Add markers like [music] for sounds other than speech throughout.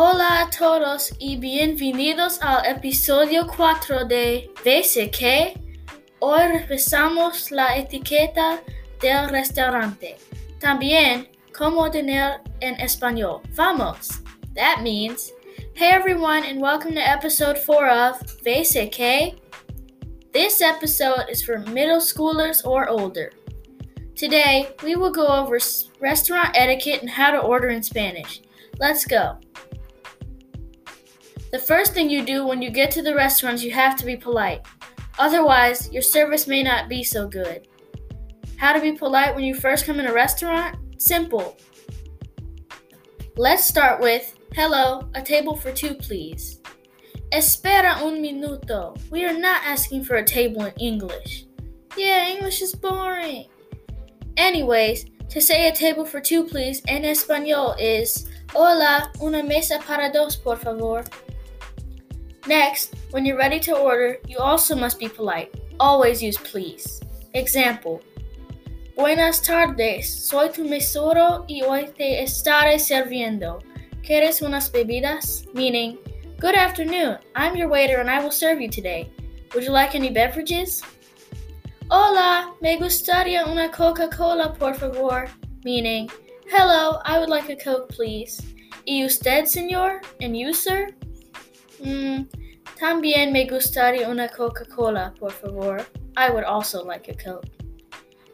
Hola a todos y bienvenidos al episodio 4 de VCK. Hoy revisamos la etiqueta del restaurante. También cómo tener en español. Vamos! That means, hey everyone, and welcome to episode 4 of VCK. This episode is for middle schoolers or older. Today, we will go over restaurant etiquette and how to order in Spanish. Let's go. The first thing you do when you get to the restaurant, you have to be polite. Otherwise, your service may not be so good. How to be polite when you first come in a restaurant? Simple. Let's start with Hello, a table for two, please. Espera un minuto. We are not asking for a table in English. Yeah, English is boring. Anyways, to say a table for two, please, in Espanol is Hola, una mesa para dos, por favor. Next, when you're ready to order, you also must be polite. Always use please. Example Buenas tardes, soy tu mesero y hoy te estaré sirviendo. ¿Quieres unas bebidas? Meaning, Good afternoon, I'm your waiter and I will serve you today. Would you like any beverages? Hola, me gustaría una Coca Cola, por favor. Meaning, Hello, I would like a Coke, please. ¿Y usted, señor? And you, sir? Mm, también me gustaría una Coca-Cola, por favor. I would also like a Coke.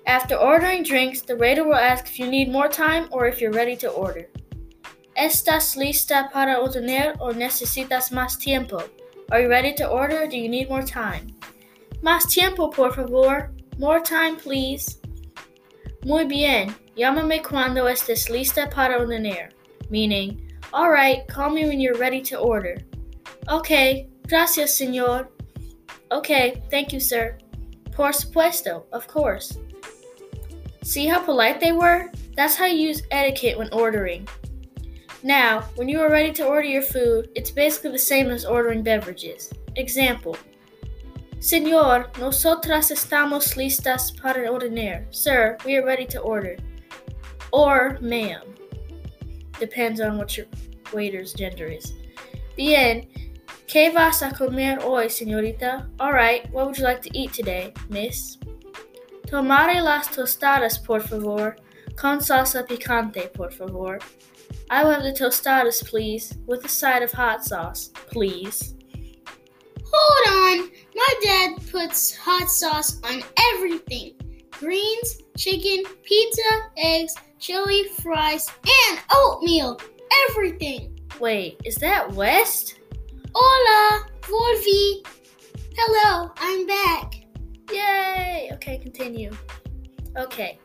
After ordering drinks, the waiter will ask if you need more time or if you're ready to order. ¿Estás lista para ordenar o necesitas más tiempo? Are you ready to order or do you need more time? Más tiempo, por favor. More time, please. Muy bien. Llámame cuando estés lista para ordenar. Meaning, alright, call me when you're ready to order. Okay, gracias, señor. Okay, thank you, sir. Por supuesto, of course. See how polite they were? That's how you use etiquette when ordering. Now, when you are ready to order your food, it's basically the same as ordering beverages. Example Señor, nosotras estamos listas para ordenar. Sir, we are ready to order. Or, ma'am. Depends on what your waiter's gender is. Bien, ¿Qué vas a comer hoy, señorita? Alright, what would you like to eat today, miss? Tomare las tostadas, por favor. Con salsa picante, por favor. I want the tostadas, please, with a side of hot sauce, please. Hold on! My dad puts hot sauce on everything greens, chicken, pizza, eggs, chili, fries, and oatmeal. Everything! Wait, is that West? Hola, volví. Hello, I'm back. Yay! Okay, continue. Okay.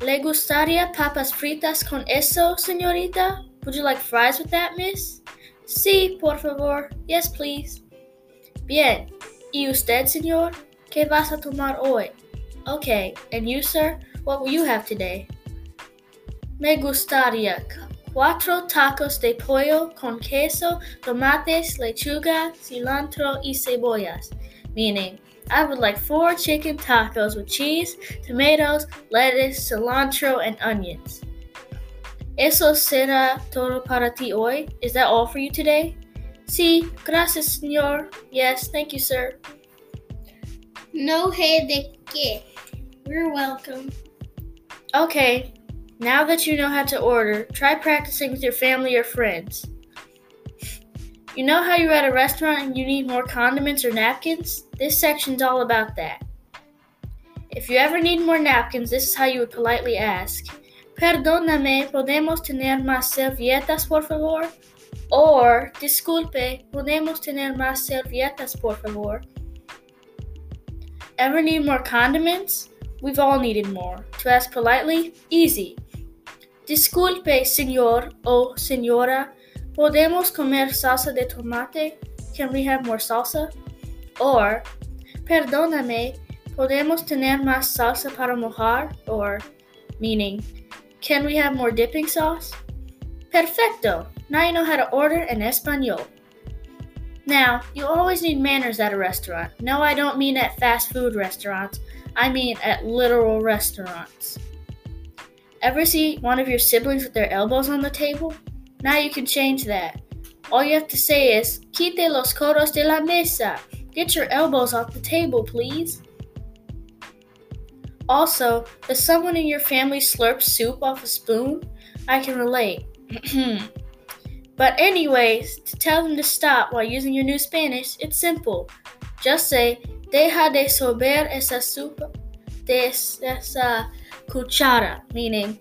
¿Le gustaría papas fritas con eso, señorita? Would you like fries with that, miss? Sí, por favor. Yes, please. Bien. ¿Y usted, señor? ¿Qué vas a tomar hoy? Okay. And you, sir? What will you have today? Me gustaría cuatro tacos de pollo con queso, tomates, lechuga, cilantro y cebollas, meaning I would like four chicken tacos with cheese, tomatoes, lettuce, cilantro, and onions. Eso será todo para ti hoy? Is that all for you today? Sí, gracias, señor. Yes, thank you, sir. No hay de qué. You're welcome. Okay, now that you know how to order, try practicing with your family or friends. You know how you're at a restaurant and you need more condiments or napkins? This section's all about that. If you ever need more napkins, this is how you would politely ask. Perdóname, ¿podemos tener más servilletas, por favor? Or, disculpe, ¿podemos tener más servilletas, por favor? Ever need more condiments? We've all needed more. To ask politely? Easy. Disculpe, señor o señora, ¿podemos comer salsa de tomate? Can we have more salsa? Or, perdóname, ¿podemos tener más salsa para mojar? Or, meaning, can we have more dipping sauce? Perfecto! Now you know how to order in Espanol. Now, you always need manners at a restaurant. No, I don't mean at fast food restaurants. I mean at literal restaurants. Ever see one of your siblings with their elbows on the table? Now you can change that. All you have to say is, Quite los codos de la mesa. Get your elbows off the table, please. Also, does someone in your family slurp soup off a spoon? I can relate. [clears throat] but, anyways, to tell them to stop while using your new Spanish, it's simple. Just say, Deja de sorber esa sopa de esa cuchara, meaning,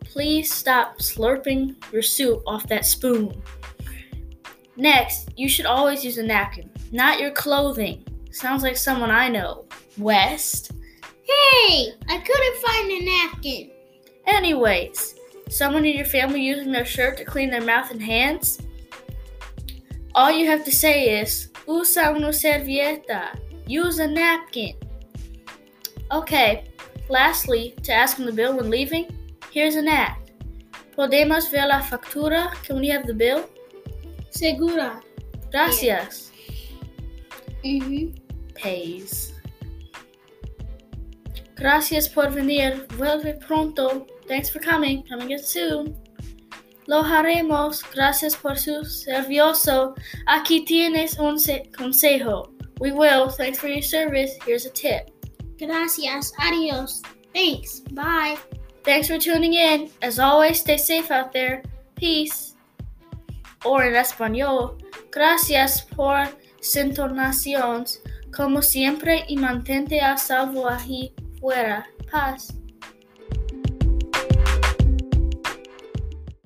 please stop slurping your soup off that spoon. Next, you should always use a napkin, not your clothing. Sounds like someone I know. West. Hey, I couldn't find a napkin. Anyways, someone in your family using their shirt to clean their mouth and hands? All you have to say is, usa una servieta. Use a napkin. Okay, lastly, to ask them the bill when leaving, here's an ad. Podemos ver la factura? Can we have the bill? Segura. Gracias. Mm-hmm. Pays. Gracias por venir. Vuelve pronto. Thanks for coming. Come again soon. Lo haremos. Gracias por su servicio. Aquí tienes un consejo. We will. Thanks for your service. Here's a tip. Gracias. Adios. Thanks. Bye. Thanks for tuning in. As always, stay safe out there. Peace. Or in español, gracias por sintonaciones. Como siempre, y mantente a salvo ahí fuera. Paz.